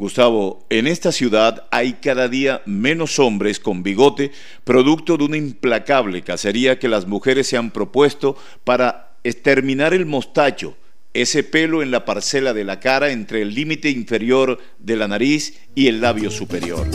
Gustavo, en esta ciudad hay cada día menos hombres con bigote, producto de una implacable cacería que las mujeres se han propuesto para exterminar el mostacho, ese pelo en la parcela de la cara entre el límite inferior de la nariz y el labio superior.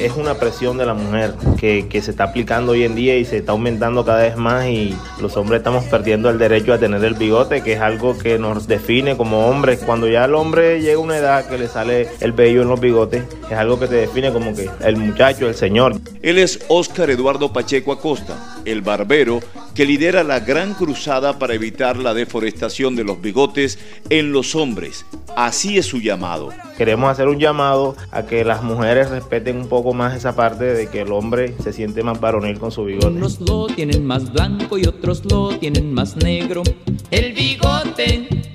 Es una presión de la mujer que, se está aplicando hoy en día y se está aumentando cada vez más y los hombres estamos perdiendo el derecho a tener el bigote, que es algo que nos define como hombres. Cuando ya el hombre llega a una edad que le sale el vello en los bigotes, es algo que te define como que el muchacho, el señor. Él es Óscar Eduardo Pacheco Acosta, el barbero que lidera la gran cruzada para evitar la deforestación de los bigotes en los hombres. Así es su llamado. Queremos hacer un llamado a que las mujeres respeten un poco más esa parte de que el hombre se siente más varonil con su bigote. Unos lo tienen más blanco y otros lo tienen más negro. El bigote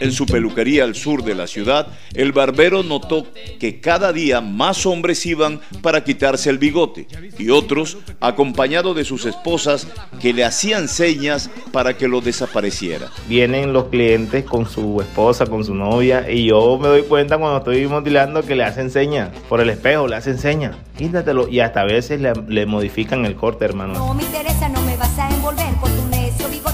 en su peluquería al sur de la ciudad, el barbero notó que cada día más hombres iban para quitarse el bigote y otros acompañados de sus esposas que le hacían señas para que lo desapareciera. Vienen los clientes con su esposa, con su novia y yo me doy cuenta cuando estoy motilando que le hacen señas por el espejo, le hacen señas, quítatelo y hasta a veces le, le modifican el corte, hermano. No me interesa, no me vas a envolver por tu necio bigote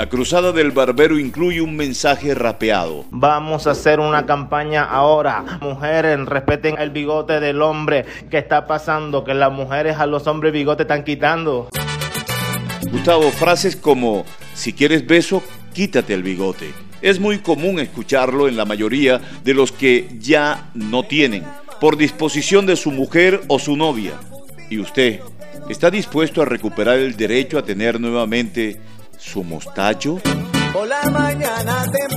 la cruzada del barbero incluye un mensaje rapeado. Vamos a hacer una campaña ahora. Mujeres, respeten el bigote del hombre. ¿Qué está pasando? Que las mujeres a los hombres bigote están quitando. Gustavo, frases como, si quieres beso, quítate el bigote. Es muy común escucharlo en la mayoría de los que ya no tienen, por disposición de su mujer o su novia. ¿Y usted está dispuesto a recuperar el derecho a tener nuevamente su mostacho. Por la mañana temprano